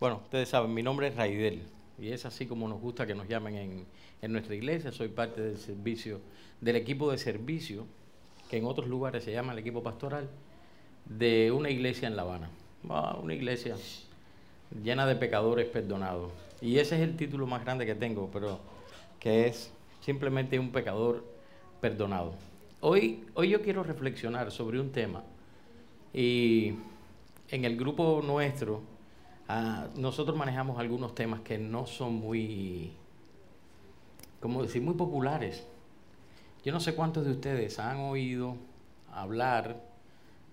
Bueno, ustedes saben, mi nombre es Raidel y es así como nos gusta que nos llamen en, en nuestra iglesia. Soy parte del servicio, del equipo de servicio, que en otros lugares se llama el equipo pastoral, de una iglesia en La Habana. Ah, Una iglesia llena de pecadores perdonados. Y ese es el título más grande que tengo, pero que es simplemente un pecador perdonado. Hoy, hoy yo quiero reflexionar sobre un tema y en el grupo nuestro ah, nosotros manejamos algunos temas que no son muy, ¿cómo decir?, muy populares. Yo no sé cuántos de ustedes han oído hablar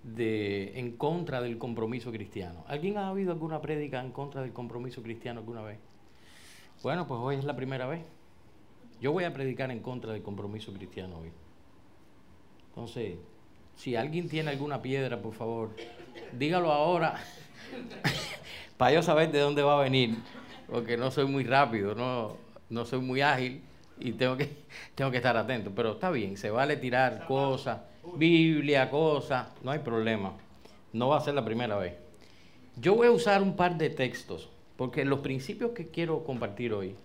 de en contra del compromiso cristiano. ¿Alguien ha oído alguna prédica en contra del compromiso cristiano alguna vez? Bueno, pues hoy es la primera vez. Yo voy a predicar en contra del compromiso cristiano hoy. Entonces, si alguien tiene alguna piedra, por favor, dígalo ahora para yo saber de dónde va a venir, porque no soy muy rápido, no, no soy muy ágil y tengo que, tengo que estar atento. Pero está bien, se vale tirar cosas, Biblia, cosas, no hay problema. No va a ser la primera vez. Yo voy a usar un par de textos, porque los principios que quiero compartir hoy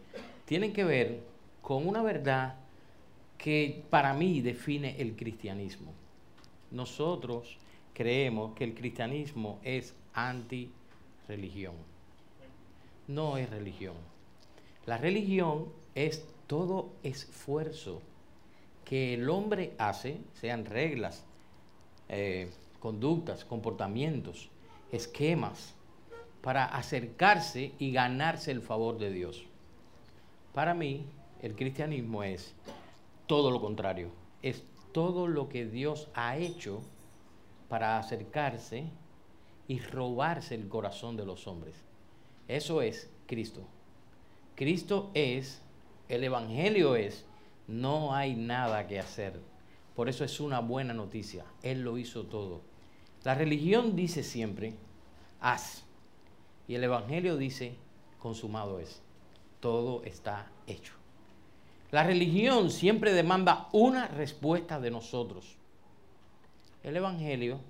tienen que ver con una verdad que para mí define el cristianismo. Nosotros creemos que el cristianismo es anti-religión. No es religión. La religión es todo esfuerzo que el hombre hace, sean reglas, eh, conductas, comportamientos, esquemas, para acercarse y ganarse el favor de Dios. Para mí, el cristianismo es todo lo contrario, es todo lo que Dios ha hecho para acercarse y robarse el corazón de los hombres. Eso es Cristo. Cristo es, el Evangelio es, no hay nada que hacer. Por eso es una buena noticia. Él lo hizo todo. La religión dice siempre, haz. Y el Evangelio dice, consumado es. Todo está hecho. La religión siempre demanda una respuesta de nosotros. El Evangelio,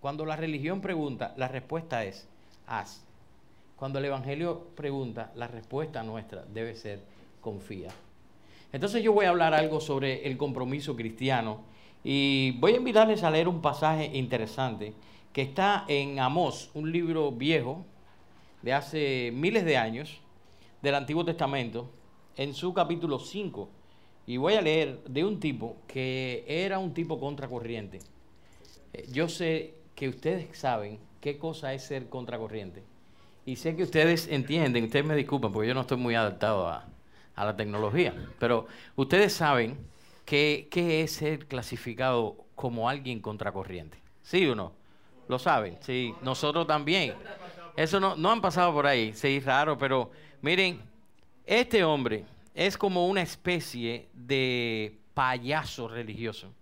cuando la religión pregunta, la respuesta es, haz. Cuando el Evangelio pregunta, la respuesta nuestra debe ser, confía. Entonces yo voy a hablar algo sobre el compromiso cristiano y voy a invitarles a leer un pasaje interesante que está en Amós, un libro viejo de hace miles de años del Antiguo Testamento, en su capítulo 5. Y voy a leer de un tipo que era un tipo contracorriente. Eh, Yo sé que ustedes saben qué cosa es ser contracorriente. Y sé que ustedes entienden, ustedes me disculpan porque yo no estoy muy adaptado a, a la tecnología, pero ustedes saben qué es ser clasificado como alguien contracorriente. ¿Sí o no? ¿Lo saben? Sí, nosotros también. Eso no, no han pasado por ahí, sí, raro, pero miren, este hombre es como una especie de payaso religioso.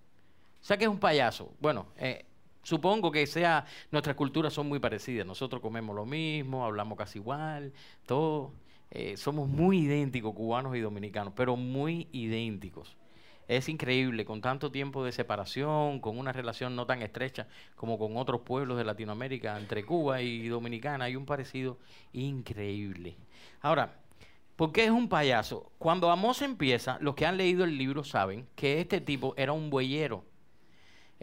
¿Sabe qué es un payaso? Bueno, eh, supongo que sea, nuestras culturas son muy parecidas. Nosotros comemos lo mismo, hablamos casi igual, todo. eh, somos muy idénticos, cubanos y dominicanos, pero muy idénticos. Es increíble, con tanto tiempo de separación, con una relación no tan estrecha como con otros pueblos de Latinoamérica, entre Cuba y Dominicana, hay un parecido increíble. Ahora, ¿por qué es un payaso? Cuando Amós empieza, los que han leído el libro saben que este tipo era un bueyero.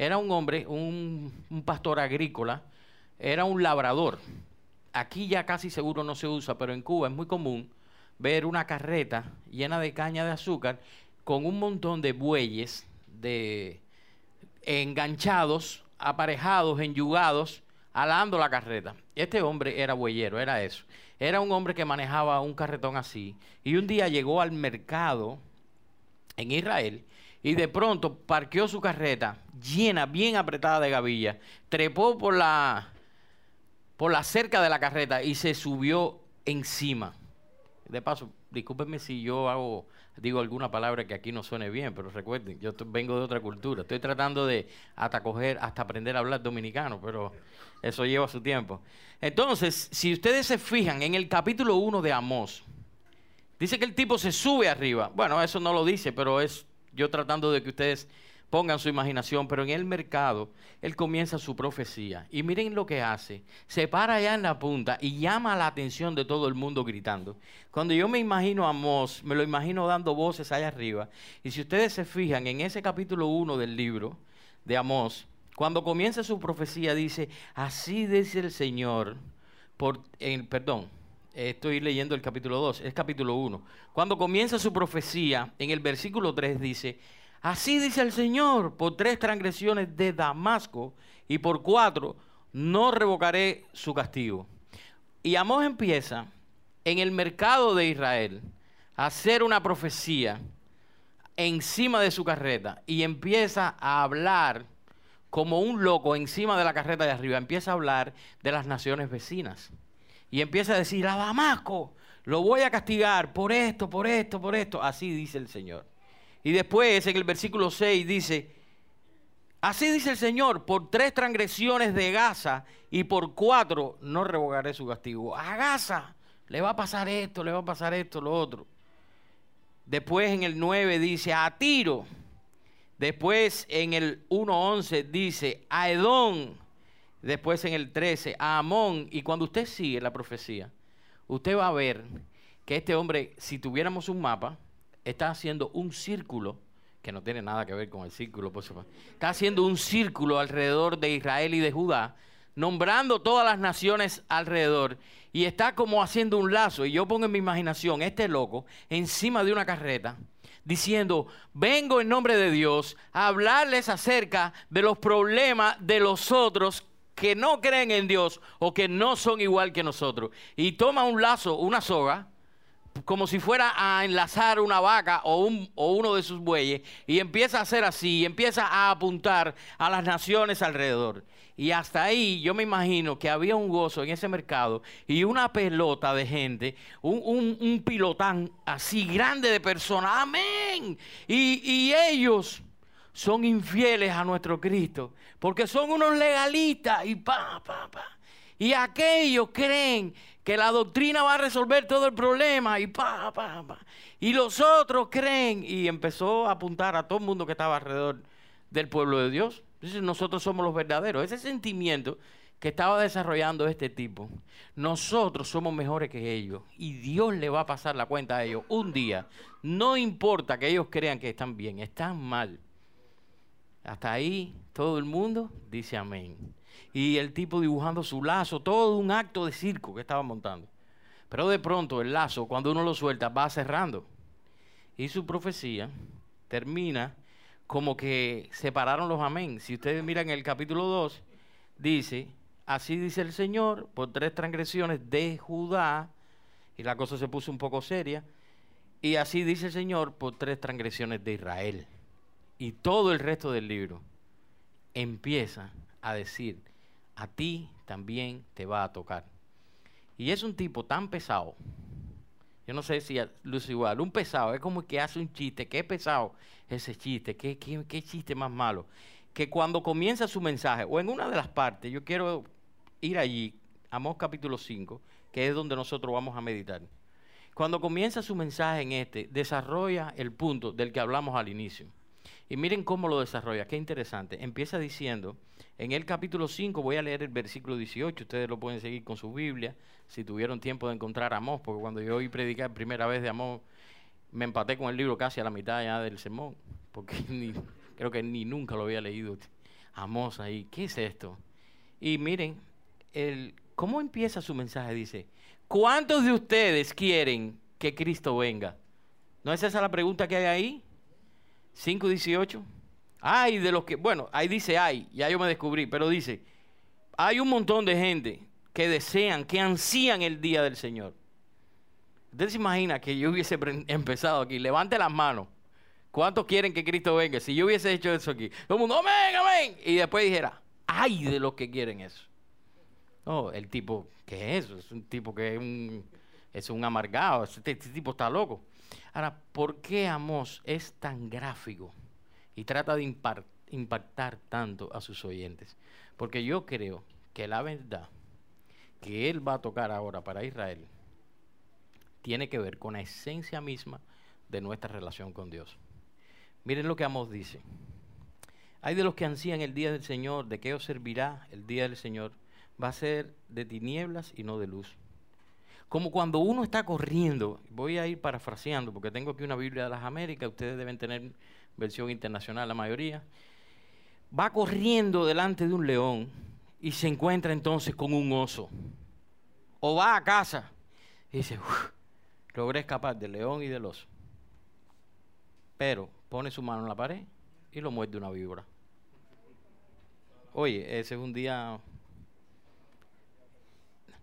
Era un hombre, un, pastor agrícola, era un labrador. Aquí ya casi seguro no se usa, pero en Cuba es muy común ver una carreta llena de caña de azúcar con un montón de bueyes de enganchados, aparejados, enyugados, alando la carreta. Este hombre era bueyero, era eso. Era un hombre que manejaba un carretón así. Y un día llegó al mercado en Israel y de pronto parqueó su carreta llena, bien apretada de gavilla, trepó por la, por la cerca de la carreta y se subió encima. De paso, discúlpenme si yo hago, digo alguna palabra que aquí no suene bien, pero recuerden, yo vengo de otra cultura. Estoy tratando de hasta coger, hasta aprender a hablar dominicano, pero eso lleva su tiempo. Entonces, si ustedes se fijan en el capítulo 1 de Amós, dice que el tipo se sube arriba. Bueno, eso no lo dice, pero es yo tratando de que ustedes pongan su imaginación, pero en el mercado él comienza su profecía. Y miren lo que hace. Se para allá en la punta y llama la atención de todo el mundo gritando. Cuando yo me imagino a Amós, me lo imagino dando voces allá arriba. Y si ustedes se fijan en ese capítulo 1 del libro de Amós, cuando comienza su profecía dice, así dice el Señor, por, perdón, estoy leyendo el capítulo 2, es capítulo 1. Cuando comienza su profecía, en el versículo 3 dice, Así dice el Señor, por tres transgresiones de Damasco y por cuatro no revocaré su castigo. Y Amós empieza en el mercado de Israel a hacer una profecía encima de su carreta y empieza a hablar como un loco encima de la carreta de arriba, empieza a hablar de las naciones vecinas. Y empieza a decir, a Damasco lo voy a castigar por esto, por esto, por esto. Así dice el Señor. Y después en el versículo 6 dice, así dice el Señor, por tres transgresiones de Gaza y por cuatro no revocaré su castigo. A Gaza le va a pasar esto, le va a pasar esto, lo otro. Después en el 9 dice, a Tiro. Después en el 1.11 dice, a Edom. Después en el 13, a Amón. Y cuando usted sigue la profecía, usted va a ver que este hombre, si tuviéramos un mapa, está haciendo un círculo, que no tiene nada que ver con el círculo, por supuesto. Está haciendo un círculo alrededor de Israel y de Judá, nombrando todas las naciones alrededor. Y está como haciendo un lazo. Y yo pongo en mi imaginación este loco encima de una carreta diciendo, vengo en nombre de Dios a hablarles acerca de los problemas de los otros que no creen en Dios o que no son igual que nosotros. Y toma un lazo, una soga, como si fuera a enlazar una vaca o, uno de sus bueyes y empieza a hacer así, y empieza a apuntar a las naciones alrededor. Y hasta ahí yo me imagino que había un gozo en ese mercado y una pelota de gente, un, pilotán así grande de personas, amén. Y, y ellos son infieles a nuestro Cristo porque son unos legalistas y pa, pa, pa. Y aquellos creen que la doctrina va a resolver todo el problema y pa, pa, pa. Y los otros creen y empezó a apuntar a todo el mundo que estaba alrededor del pueblo de Dios. Entonces nosotros somos los verdaderos. Ese sentimiento que estaba desarrollando este tipo, nosotros somos mejores que ellos y Dios le va a pasar la cuenta a ellos un día. No importa que ellos crean que están bien, están mal. Hasta ahí todo el mundo dice amén y el tipo dibujando su lazo, todo un acto de circo que estaba montando. Pero de pronto el lazo, cuando uno lo suelta, va cerrando. Y su profecía termina como que separaron los amén. Si ustedes miran el capítulo 2, dice, así dice el Señor, por tres transgresiones de Judá, y la cosa se puso un poco seria, y así dice el Señor por tres transgresiones de Israel. Y todo el resto del libro empieza a decir, a ti también te va a tocar. Y es un tipo tan pesado. Yo no sé si luce igual. Un pesado, es como que hace un chiste. Qué pesado ese chiste. Qué, qué, chiste más malo. Que cuando comienza su mensaje, o en una de las partes, yo quiero ir allí, Amós capítulo 5, que es donde nosotros vamos a meditar. Cuando comienza su mensaje en este, desarrolla el punto del que hablamos al inicio. Y miren cómo lo desarrolla, qué interesante. Empieza diciendo, en el capítulo 5 voy a leer el versículo 18, ustedes lo pueden seguir con su Biblia, si tuvieron tiempo de encontrar a Amós, porque cuando yo oí predicar primera vez de Amós, me empaté con el libro casi a la mitad ya del sermón, porque creo que ni nunca lo había leído. Amós ahí, ¿qué es esto? Y miren, el, ¿cómo empieza su mensaje? Dice, ¿cuántos de ustedes quieren que Cristo venga? ¿No es esa la pregunta que hay ahí? 5.18. Ay, de los que, bueno, ahí dice ay, ya yo me descubrí, pero dice, hay un montón de gente que desean, que ansían el día del Señor. Usted se imagina que yo hubiese empezado aquí, levante las manos. ¿Cuántos quieren que Cristo venga? Si yo hubiese hecho eso aquí, todo el mundo, amén, amén. Y después dijera, ay de los que quieren eso. No, el tipo, ¿qué es eso? Es un tipo que es un, es un amargado, este, este tipo está loco. Ahora, ¿por qué Amós es tan gráfico y trata de impactar tanto a sus oyentes? Porque yo creo que la verdad que él va a tocar ahora para Israel tiene que ver con la esencia misma de nuestra relación con Dios. Miren lo que Amós dice. Hay de los que ansían el día del Señor, ¿de qué os servirá el día del Señor? Va a ser de tinieblas y no de luz. Como cuando uno está corriendo, voy a ir parafraseando porque tengo aquí una Biblia de las Américas, ustedes deben tener versión internacional la mayoría, va corriendo delante de un león y se encuentra entonces con un oso. O va a casa y dice, logré escapar del león y del oso. Pero pone su mano en la pared y lo muerde una víbora. Oye, ese es un día...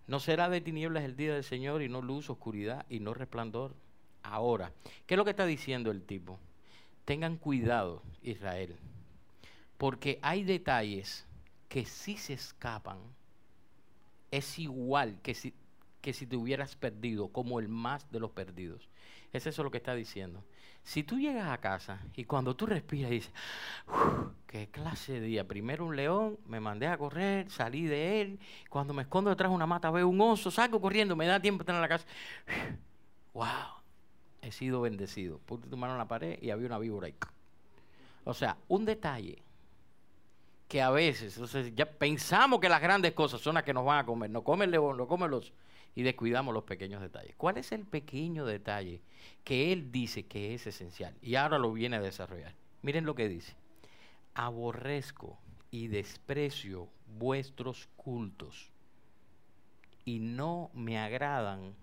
No será de tinieblas el día del Señor y no luz, oscuridad y no resplandor. Ahora, ¿qué es lo que está diciendo el tipo? Tengan cuidado, Israel, porque hay detalles que si se escapan, es igual que si, que si te hubieras perdido, como el más de los perdidos. Es eso lo que está diciendo. Si tú llegas a casa y cuando tú respiras dices, qué clase de día. Primero un león, me mandé a correr, salí de él. Cuando me escondo detrás de una mata veo un oso, salgo corriendo, me da tiempo de estar en la casa. ¡Wow! He sido bendecido. Puse tu mano en la pared y había una víbora ahí. O sea, un detalle que a veces, entonces ya pensamos que las grandes cosas son las que nos van a comer. No come el león, no come los y descuidamos los pequeños detalles. ¿Cuál es el pequeño detalle que él dice que es esencial? Y ahora lo viene a desarrollar. Miren lo que dice. Aborrezco y desprecio vuestros cultos y no me agradan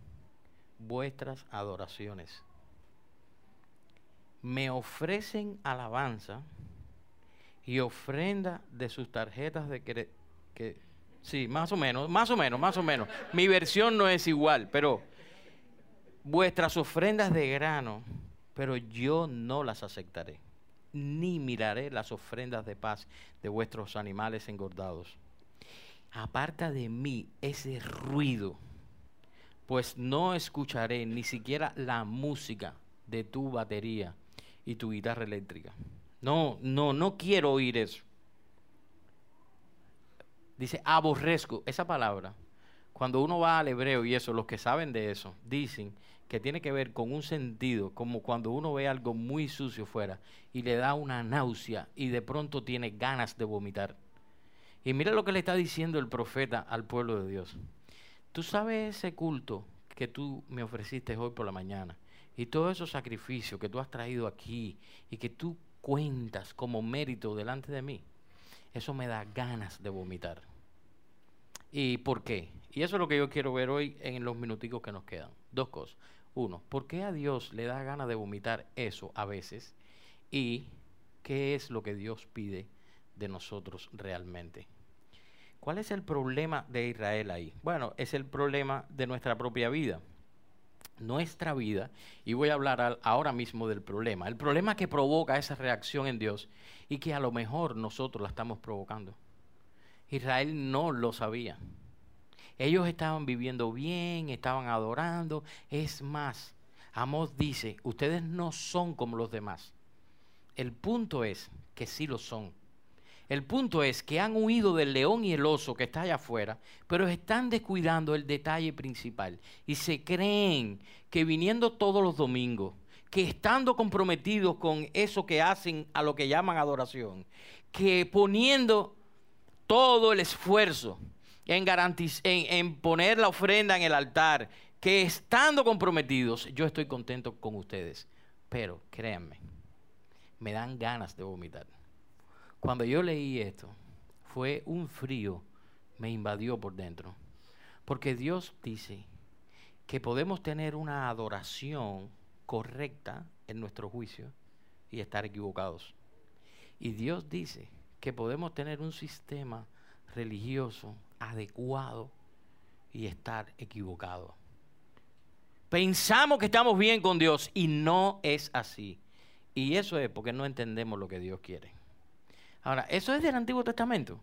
vuestras adoraciones. Me ofrecen alabanza y ofrenda de sus tarjetas de que Sí, más o menos, más o menos, más o menos. Mi versión no es igual, pero vuestras ofrendas de grano, pero yo no las aceptaré, ni miraré las ofrendas de paz de vuestros animales engordados. Aparta de mí ese ruido, pues no escucharé ni siquiera la música de tu batería y tu guitarra eléctrica. No, no, no quiero oír eso. Dice aborrezco. Esa palabra, cuando uno va al hebreo y eso, los que saben de eso, dicen que tiene que ver con un sentido, como cuando uno ve algo muy sucio fuera y le da una náusea y de pronto tiene ganas de vomitar. Y mira lo que le está diciendo el profeta al pueblo de Dios. Tú sabes ese culto que tú me ofreciste hoy por la mañana y todos esos sacrificios que tú has traído aquí y que tú cuentas como mérito delante de mí eso me da ganas de vomitar. ¿Y por qué? Y eso es lo que yo quiero ver hoy en los minuticos que nos quedan. Dos cosas. Uno, ¿por qué a Dios le da ganas de vomitar eso a veces? Y qué es lo que Dios pide de nosotros realmente. ¿Cuál es el problema de Israel ahí? Bueno, es el problema de nuestra propia vida nuestra vida, y voy a hablar ahora mismo del problema, el problema que provoca esa reacción en Dios y que a lo mejor nosotros la estamos provocando. Israel no lo sabía. Ellos estaban viviendo bien, estaban adorando. Es más, Amós dice, ustedes no son como los demás. El punto es que sí lo son. El punto es que han huido del león y el oso que está allá afuera, pero están descuidando el detalle principal y se creen que viniendo todos los domingos, que estando comprometidos con eso que hacen a lo que llaman adoración, que poniendo todo el esfuerzo en, poner la ofrenda en el altar, que estando comprometidos, yo estoy contento con ustedes. Pero créanme, me dan ganas de vomitar. Cuando yo leí esto, fue un frío, me invadió por dentro. Porque Dios dice que podemos tener una adoración correcta en nuestro juicio y estar equivocados. Y Dios dice que podemos tener un sistema religioso adecuado y estar equivocado. Pensamos que estamos bien con Dios y no es así. Y eso es porque no entendemos lo que Dios quiere. Ahora, eso es del Antiguo Testamento.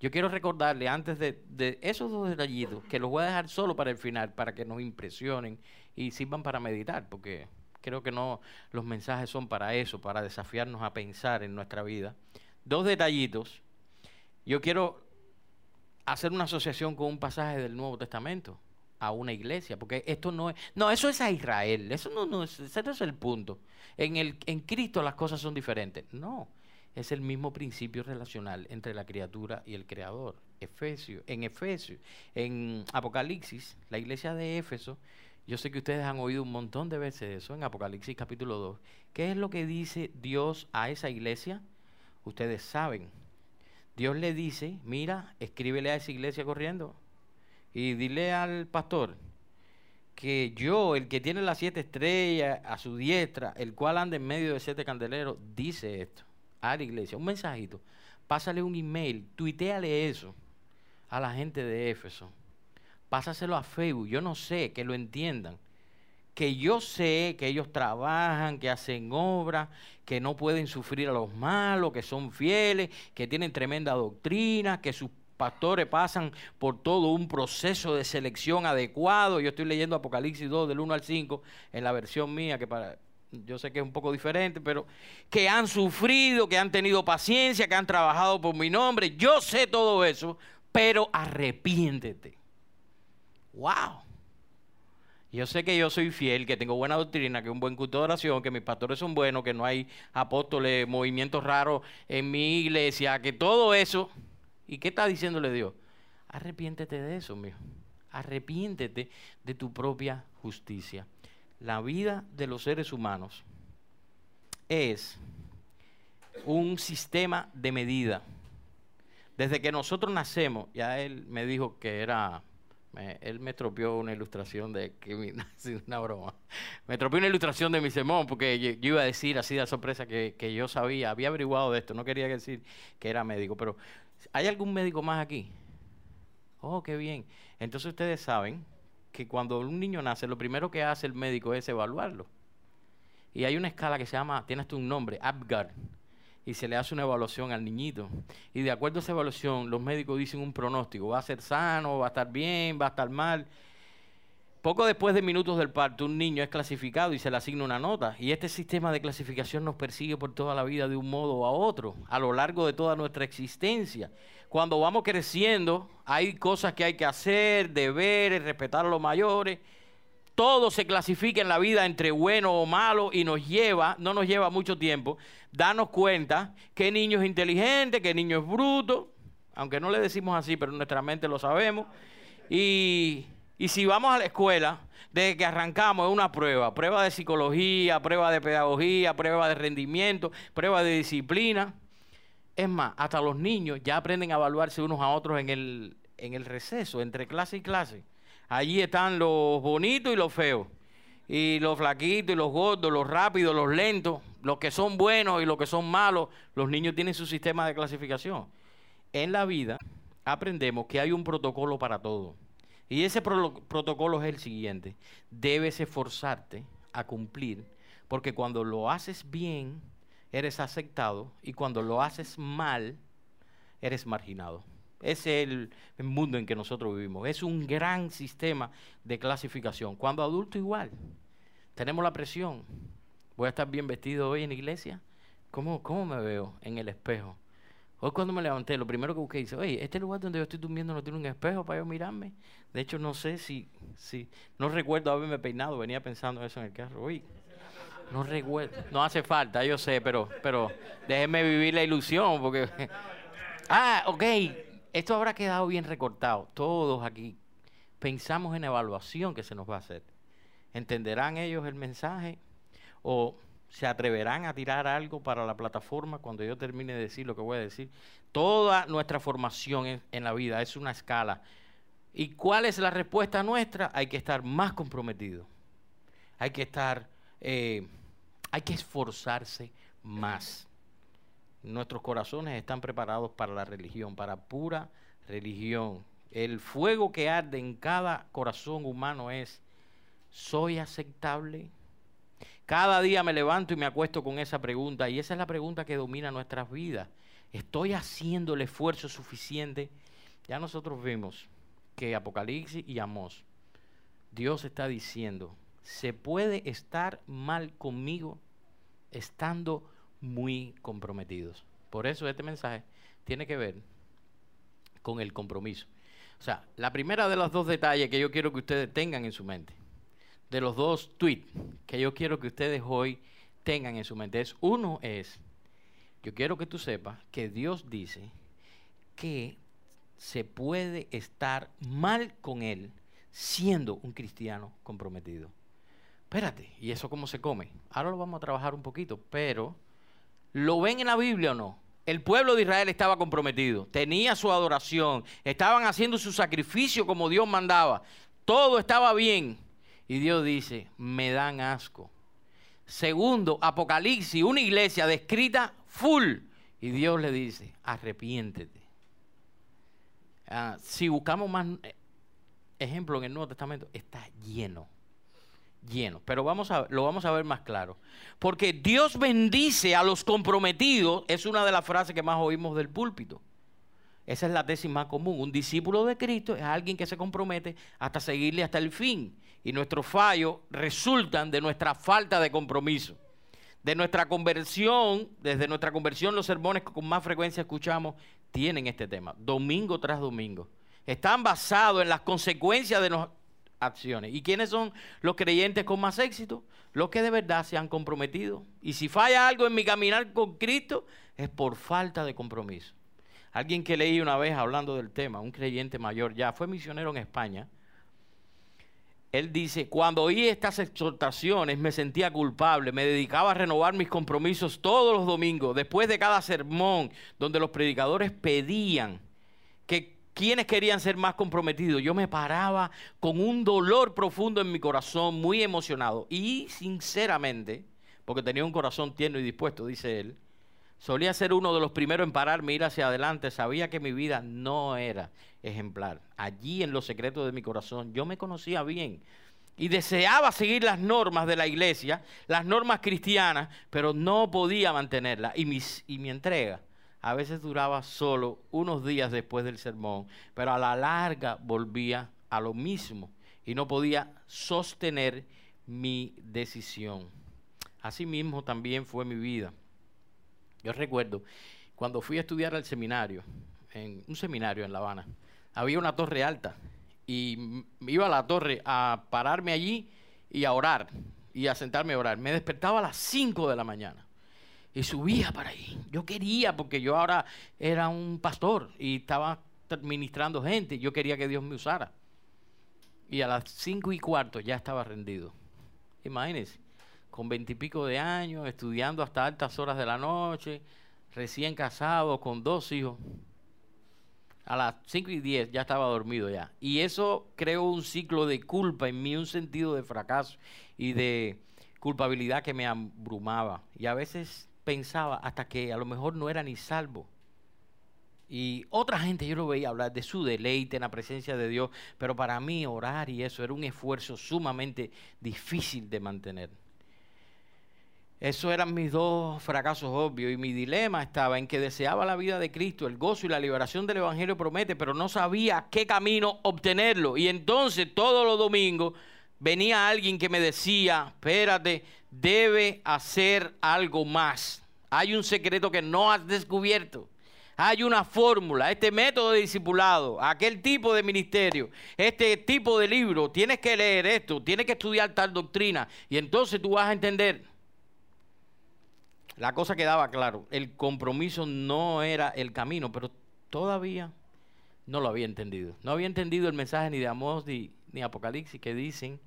Yo quiero recordarle antes de, esos dos detallitos, que los voy a dejar solo para el final, para que nos impresionen y sirvan para meditar, porque creo que no los mensajes son para eso, para desafiarnos a pensar en nuestra vida. Dos detallitos. Yo quiero hacer una asociación con un pasaje del Nuevo Testamento a una iglesia, porque esto no es, no, eso es a Israel, eso no, no es, ese no es el punto. En, el, en Cristo las cosas son diferentes. No, es el mismo principio relacional entre la criatura y el creador. Efesio, en Efesio, en Apocalipsis, la iglesia de Éfeso, yo sé que ustedes han oído un montón de veces eso en Apocalipsis capítulo 2. ¿Qué es lo que dice Dios a esa iglesia? Ustedes saben. Dios le dice, mira, escríbele a esa iglesia corriendo y dile al pastor que yo, el que tiene las siete estrellas a su diestra, el cual anda en medio de siete candeleros, dice esto a la iglesia. Un mensajito. Pásale un email, tuiteale eso a la gente de Éfeso. Pásaselo a Facebook, yo no sé, que lo entiendan. Que yo sé que ellos trabajan, que hacen obra, que no pueden sufrir a los malos, que son fieles, que tienen tremenda doctrina, que sus pastores pasan por todo un proceso de selección adecuado. Yo estoy leyendo Apocalipsis 2 del 1 al 5 en la versión mía, que para, yo sé que es un poco diferente, pero que han sufrido, que han tenido paciencia, que han trabajado por mi nombre. Yo sé todo eso, pero arrepiéntete. ¡Wow! Yo sé que yo soy fiel, que tengo buena doctrina, que un buen culto de oración, que mis pastores son buenos, que no hay apóstoles, movimientos raros en mi iglesia, que todo eso. ¿Y qué está diciéndole Dios? Arrepiéntete de eso, mío. Arrepiéntete de tu propia justicia la vida de los seres humanos es un sistema de medida. Desde que nosotros nacemos, ya él me dijo que era, él me tropió una ilustración de, que una broma, me tropió una ilustración de mi sermón, porque yo, iba a decir así de sorpresa que, que, yo sabía, había averiguado de esto, no quería decir que era médico, pero ¿hay algún médico más aquí? Oh, qué bien. Entonces ustedes saben que cuando un niño nace, lo primero que hace el médico es evaluarlo. Y hay una escala que se llama, tiene hasta un nombre, APGAR, y se le hace una evaluación al niñito. Y de acuerdo a esa evaluación, los médicos dicen un pronóstico, va a ser sano, va a estar bien, va a estar mal. Poco después de minutos del parto, un niño es clasificado y se le asigna una nota. Y este sistema de clasificación nos persigue por toda la vida de un modo a otro, a lo largo de toda nuestra existencia. Cuando vamos creciendo, hay cosas que hay que hacer, deberes, respetar a los mayores. Todo se clasifica en la vida entre bueno o malo y nos lleva, no nos lleva mucho tiempo, darnos cuenta qué niño es inteligente, qué niño es bruto, aunque no le decimos así, pero nuestra mente lo sabemos. Y y si vamos a la escuela, desde que arrancamos es una prueba, prueba de psicología, prueba de pedagogía, prueba de rendimiento, prueba de disciplina. Es más, hasta los niños ya aprenden a evaluarse unos a otros en el, en el receso, entre clase y clase. Allí están los bonitos y los feos, y los flaquitos y los gordos, los rápidos, los lentos, los que son buenos y los que son malos. Los niños tienen su sistema de clasificación. En la vida aprendemos que hay un protocolo para todo. Y ese protocolo es el siguiente. Debes esforzarte a cumplir, porque cuando lo haces bien, eres aceptado, y cuando lo haces mal, eres marginado. Ese es el, mundo en que nosotros vivimos. Es un gran sistema de clasificación. Cuando adulto igual, tenemos la presión. Voy a estar bien vestido hoy en la iglesia. ¿Cómo, cómo me veo en el espejo? Hoy cuando me levanté, lo primero que busqué, dice, oye, este lugar donde yo estoy durmiendo no tiene un espejo para yo mirarme. De hecho, no sé si, si, no recuerdo haberme peinado, venía pensando eso en el carro. Oye, no recuerdo, no hace falta, yo sé, pero, pero vivir la ilusión, porque... ah, ok, esto habrá quedado bien recortado. Todos aquí pensamos en evaluación que se nos va a hacer. ¿Entenderán ellos el mensaje? ¿O se atreverán a tirar algo para la plataforma cuando yo termine de decir lo que voy a decir. Toda nuestra formación en, la vida es una escala. ¿Y cuál es la respuesta nuestra? Hay que estar más comprometido. Hay que estar, eh, hay que esforzarse más. Nuestros corazones están preparados para la religión, para pura religión. El fuego que arde en cada corazón humano es, ¿soy aceptable? Cada día me levanto y me acuesto con esa pregunta y esa es la pregunta que domina nuestras vidas. ¿Estoy haciendo el esfuerzo suficiente? Ya nosotros vimos que Apocalipsis y Amós, Dios está diciendo, se puede estar mal conmigo estando muy comprometidos. Por eso este mensaje tiene que ver con el compromiso. O sea, la primera de los dos detalles que yo quiero que ustedes tengan en su mente de los dos tweets que yo quiero que ustedes hoy tengan en su mente. Es, uno es, Yo quiero que tú sepas que Dios dice que se puede estar mal con Él siendo un cristiano comprometido. Espérate, ¿y eso cómo se come? Ahora lo vamos a trabajar un poquito, pero ¿lo ven en la Biblia o no? El pueblo de Israel estaba comprometido, tenía su adoración, estaban haciendo su sacrificio como Dios mandaba, todo estaba bien. Y Dios dice, me dan asco. Segundo, Apocalipsis, una iglesia descrita full. Y Dios le dice, arrepiéntete. Ah, si buscamos más eh, ejemplos en el Nuevo Testamento, está lleno lleno. Pero vamos a, lo vamos a ver más claro. Porque Dios bendice a los comprometidos, es una de las frases que más oímos del púlpito. Esa es la tesis más común. Un discípulo de Cristo es alguien que se compromete hasta seguirle hasta el fin. Y nuestros fallos resultan de nuestra falta de compromiso. De nuestra conversión, desde nuestra conversión, los sermones que con más frecuencia escuchamos tienen este tema, domingo tras domingo. Están basados en las consecuencias de, nuestros acciones. ¿Y quiénes son los creyentes con más éxito? Los que de verdad se han comprometido. Y si falla algo en mi caminar con Cristo, es por falta de compromiso. Alguien que leí una vez hablando del tema, un creyente mayor ya, fue misionero en España. Él dice, cuando oí estas exhortaciones me sentía culpable, me dedicaba a renovar mis compromisos todos los domingos, después de cada sermón, donde los predicadores pedían quienes querían ser más comprometidos. Yo me paraba con un dolor profundo en mi corazón, muy emocionado. Y sinceramente, porque tenía un corazón tierno y dispuesto, dice él, solía ser uno de los primeros en pararme, ir hacia adelante. Sabía que mi vida no era ejemplar. Allí en los secretos de mi corazón yo me conocía bien. Y deseaba seguir las normas de la iglesia, las normas cristianas, pero no podía mantenerlas. Y, y mi entrega a veces duraba solo unos días después del sermón, pero a la larga volvía a lo mismo y no podía sostener mi decisión. Asimismo también fue mi vida. Yo recuerdo cuando fui a estudiar al seminario, en un seminario en La Habana, había una torre alta y iba a la torre a pararme allí y a orar y a sentarme a orar. Me despertaba a las 5 de la mañana y subía para ahí. Yo quería, porque yo ahora era un pastor y estaba administrando gente, yo quería que Dios me usara. Y a las cinco y cuarto ya estaba rendido. Imagínense, con veintipico de años, estudiando hasta altas horas de la noche, recién casado, con dos hijos. A las cinco y diez ya estaba dormido ya. Y eso creó un ciclo de culpa en mí, un sentido de fracaso y de culpabilidad que me abrumaba. Y a veces pensaba hasta que a lo mejor no era ni salvo. Y otra gente yo lo veía hablar de su deleite en la presencia de Dios, pero para mí orar y eso era un esfuerzo sumamente difícil de mantener. Eso eran mis dos fracasos obvios y mi dilema estaba en que deseaba la vida de Cristo, el gozo y la liberación del Evangelio promete, pero no sabía qué camino obtenerlo. Y entonces todos los domingos venía alguien que me decía, espérate, debe hacer algo más. Hay un secreto que no has descubierto. Hay una fórmula, este método de discipulado, aquel tipo de ministerio, este tipo de libro, tienes que leer esto, tienes que estudiar tal doctrina y entonces tú vas a entender. La cosa quedaba claro, el compromiso no era el camino, pero todavía no lo había entendido. No había entendido el mensaje ni de Amós ni, ni Apocalipsis que dicen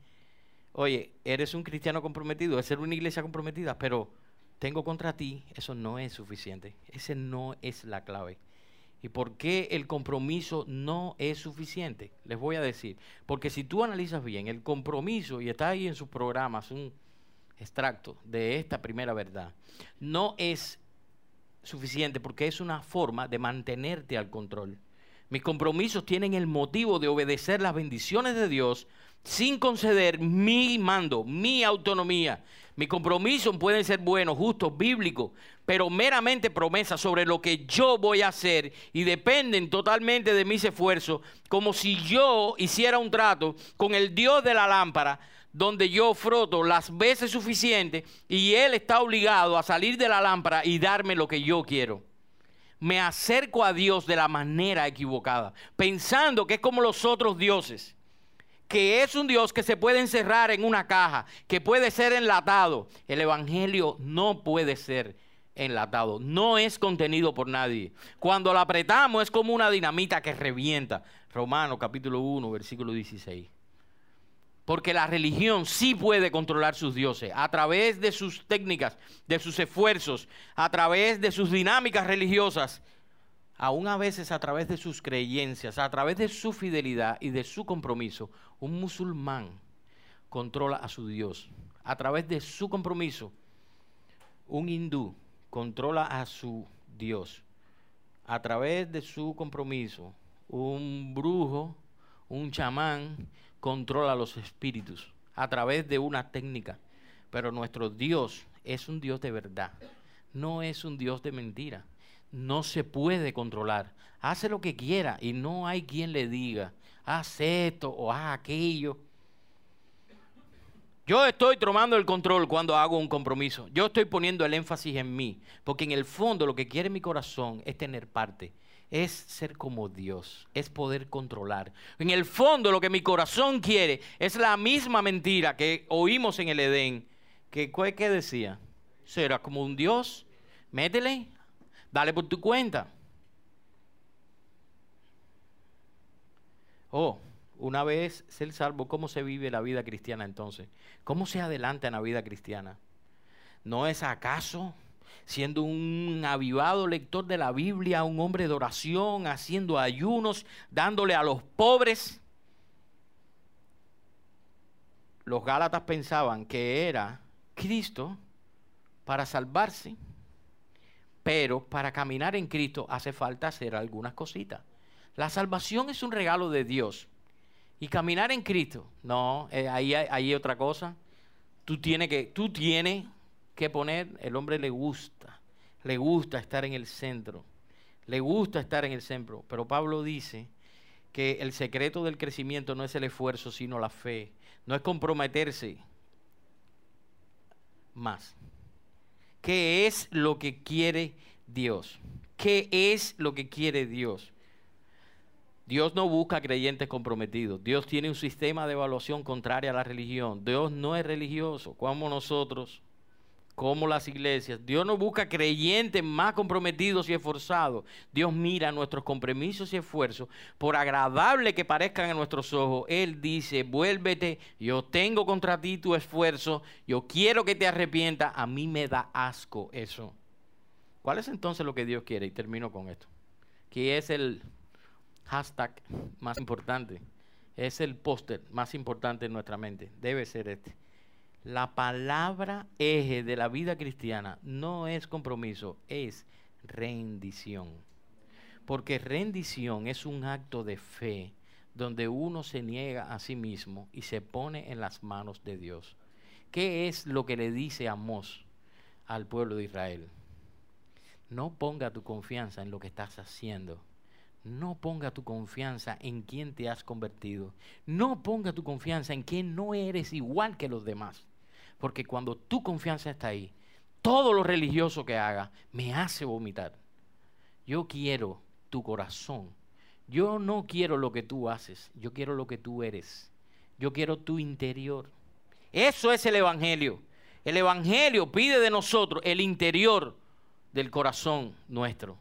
oye, eres un cristiano comprometido, es ser una iglesia comprometida, pero tengo contra ti, eso no es suficiente. Ese no es la clave. ¿Y por qué el compromiso no es suficiente? Les voy a decir. Porque si tú analizas bien, el compromiso, y está ahí en sus programas un extracto de esta primera verdad, no es suficiente porque es una forma de mantenerte al control. Mis compromisos tienen el motivo de obedecer las bendiciones de Dios sin conceder mi mando, mi autonomía. Mis compromisos pueden ser buenos, justos, bíblicos, pero meramente promesas sobre lo que yo voy a hacer y dependen totalmente de mis esfuerzos, como si yo hiciera un trato con el Dios de la lámpara, donde yo froto las veces suficientes y Él está obligado a salir de la lámpara y darme lo que yo quiero me acerco a Dios de la manera equivocada, pensando que es como los otros dioses, que es un Dios que se puede encerrar en una caja, que puede ser enlatado. El Evangelio no puede ser enlatado, no es contenido por nadie. Cuando lo apretamos es como una dinamita que revienta. Romanos capítulo 1, versículo 16. Porque la religión sí puede controlar sus dioses a través de sus técnicas, de sus esfuerzos, a través de sus dinámicas religiosas, aún a veces a través de sus creencias, a través de su fidelidad y de su compromiso. Un musulmán controla a su Dios. A través de su compromiso, un hindú controla a su Dios. A través de su compromiso, un brujo, un chamán, controla los espíritus a través de una técnica. Pero nuestro Dios es un Dios de verdad, no es un Dios de mentira. No se puede controlar. Hace lo que quiera y no hay quien le diga, haz esto o haz aquello. Yo estoy tomando el control cuando hago un compromiso. Yo estoy poniendo el énfasis en mí, porque en el fondo lo que quiere mi corazón es tener parte es ser como Dios, es poder controlar. En el fondo lo que mi corazón quiere es la misma mentira que oímos en el Edén. Que, ¿Qué decía? Será como un Dios, métele, dale por tu cuenta. Oh, una vez ser salvo, ¿cómo se vive la vida cristiana entonces? ¿Cómo se adelanta en la vida cristiana? ¿No es acaso siendo un avivado lector de la Biblia, un hombre de oración, haciendo ayunos, dándole a los pobres. Los Gálatas pensaban que era Cristo para salvarse, pero para caminar en Cristo hace falta hacer algunas cositas. La salvación es un regalo de Dios. Y caminar en Cristo, no, eh, ahí, hay otra cosa. Tú tienes que, tú tienes que poner, el hombre le gusta, le gusta estar en el centro, le gusta estar en el centro. Pero Pablo dice que el secreto del crecimiento no es el esfuerzo, sino la fe. No es comprometerse más. ¿Qué es lo que quiere Dios? ¿Qué es lo que quiere Dios? Dios no busca creyentes comprometidos. Dios tiene un sistema de evaluación contrario a la religión. Dios no es religioso, como nosotros como las iglesias. Dios no busca creyentes más comprometidos y esforzados. Dios mira nuestros compromisos y esfuerzos, por agradable que parezcan en nuestros ojos. Él dice, vuélvete, yo tengo contra ti tu esfuerzo, yo quiero que te arrepientas. A mí me da asco eso. ¿Cuál es entonces lo que Dios quiere? Y termino con esto. Que es el hashtag más importante. Es el póster más importante en nuestra mente. Debe ser este la palabra eje de la vida cristiana no es compromiso, es rendición. Porque rendición es un acto de fe donde uno se niega a sí mismo y se pone en las manos de Dios. ¿Qué es lo que le dice Amós al pueblo de Israel? No ponga tu confianza en lo que estás haciendo. No ponga tu confianza en quien te has convertido. No ponga tu confianza en quien no eres igual que los demás. Porque cuando tu confianza está ahí, todo lo religioso que haga me hace vomitar. Yo quiero tu corazón. Yo no quiero lo que tú haces, yo quiero lo que tú eres. Yo quiero tu interior. Eso es el Evangelio. El Evangelio pide de nosotros el interior del corazón nuestro,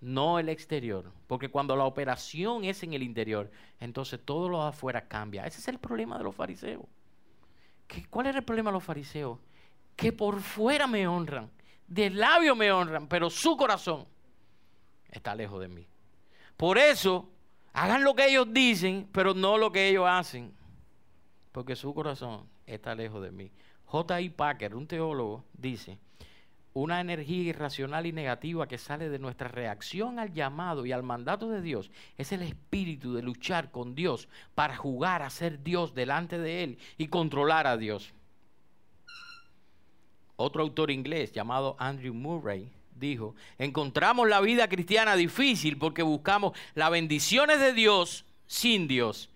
no el exterior. Porque cuando la operación es en el interior, entonces todo lo afuera cambia. Ese es el problema de los fariseos. ¿Cuál era el problema de los fariseos? Que por fuera me honran, de labio me honran, pero su corazón está lejos de mí. Por eso, hagan lo que ellos dicen, pero no lo que ellos hacen, porque su corazón está lejos de mí. J.I. Packer, un teólogo, dice, una energía irracional y negativa que sale de nuestra reacción al llamado y al mandato de Dios es el espíritu de luchar con Dios para jugar a ser Dios delante de Él y controlar a Dios. Otro autor inglés llamado Andrew Murray dijo, encontramos la vida cristiana difícil porque buscamos las bendiciones de Dios sin Dios.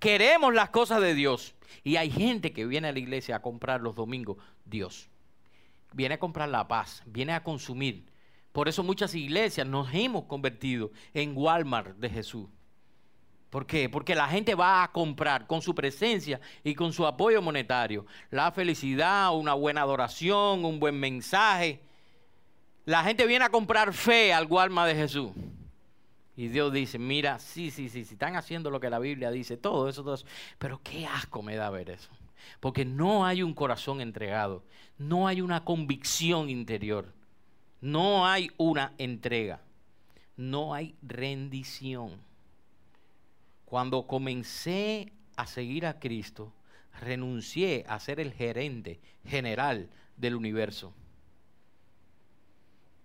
Queremos las cosas de Dios. Y hay gente que viene a la iglesia a comprar los domingos Dios viene a comprar la paz, viene a consumir. Por eso muchas iglesias nos hemos convertido en Walmart de Jesús. ¿Por qué? Porque la gente va a comprar con su presencia y con su apoyo monetario la felicidad, una buena adoración, un buen mensaje, La gente viene a comprar fe al alma de Jesús. Y Dios dice, mira, sí, sí, sí, sí, están haciendo lo que la Biblia dice, todo eso, todo eso. Pero qué asco me da ver eso. Porque no hay un corazón entregado, no hay una convicción interior, no hay una entrega, no hay rendición. Cuando comencé a seguir a Cristo, renuncié a ser el gerente general del universo.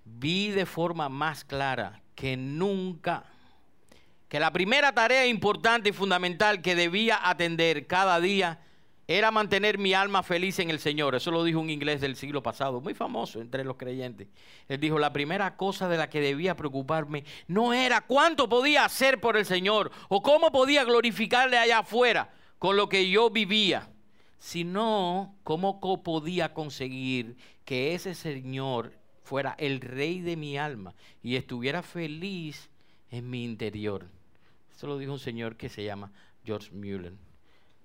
Vi de forma más clara que nunca, que la primera tarea importante y fundamental que debía atender cada día era mantener mi alma feliz en el Señor. Eso lo dijo un inglés del siglo pasado, muy famoso entre los creyentes. Él dijo, la primera cosa de la que debía preocuparme no era cuánto podía hacer por el Señor o cómo podía glorificarle allá afuera con lo que yo vivía, sino cómo podía conseguir que ese Señor fuera el rey de mi alma y estuviera feliz en mi interior. Eso lo dijo un señor que se llama George Muller.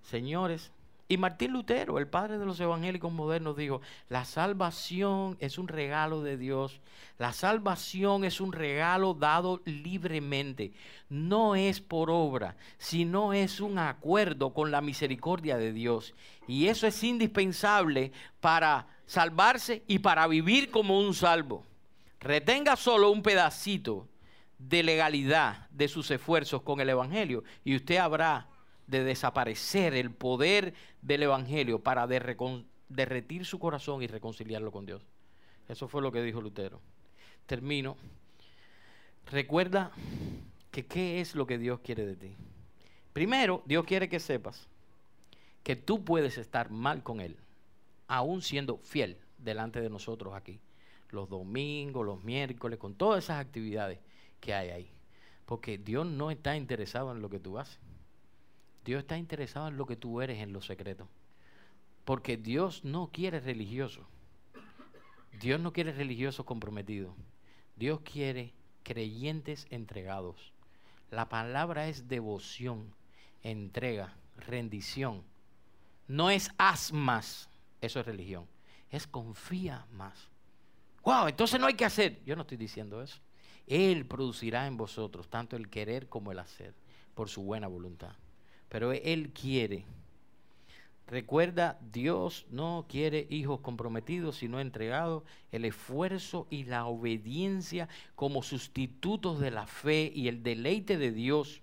Señores, y Martín Lutero, el padre de los evangélicos modernos, dijo, la salvación es un regalo de Dios. La salvación es un regalo dado libremente. No es por obra, sino es un acuerdo con la misericordia de Dios. Y eso es indispensable para salvarse y para vivir como un salvo. Retenga solo un pedacito de legalidad de sus esfuerzos con el Evangelio y usted habrá de desaparecer el poder del Evangelio para derretir su corazón y reconciliarlo con Dios. Eso fue lo que dijo Lutero. Termino. Recuerda que qué es lo que Dios quiere de ti. Primero, Dios quiere que sepas que tú puedes estar mal con Él aún siendo fiel delante de nosotros aquí, los domingos, los miércoles, con todas esas actividades que hay ahí. Porque Dios no está interesado en lo que tú haces. Dios está interesado en lo que tú eres en lo secreto. Porque Dios no quiere religiosos. Dios no quiere religiosos comprometidos. Dios quiere creyentes entregados. La palabra es devoción, entrega, rendición. No es asmas, eso es religión. Es confía más. Wow, entonces no hay que hacer. Yo no estoy diciendo eso. Él producirá en vosotros tanto el querer como el hacer, por su buena voluntad. Pero Él quiere. Recuerda, Dios no quiere hijos comprometidos, sino entregados. El esfuerzo y la obediencia como sustitutos de la fe y el deleite de Dios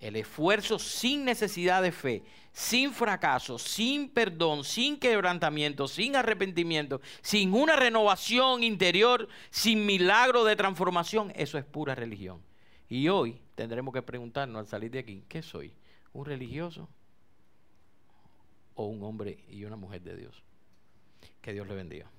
el esfuerzo sin necesidad de fe, sin fracaso, sin perdón, sin quebrantamiento, sin arrepentimiento, sin una renovación interior, sin milagro de transformación, eso es pura religión. Y hoy tendremos que preguntarnos al salir de aquí, ¿qué soy? ¿Un religioso o un hombre y una mujer de Dios? Que Dios le bendiga.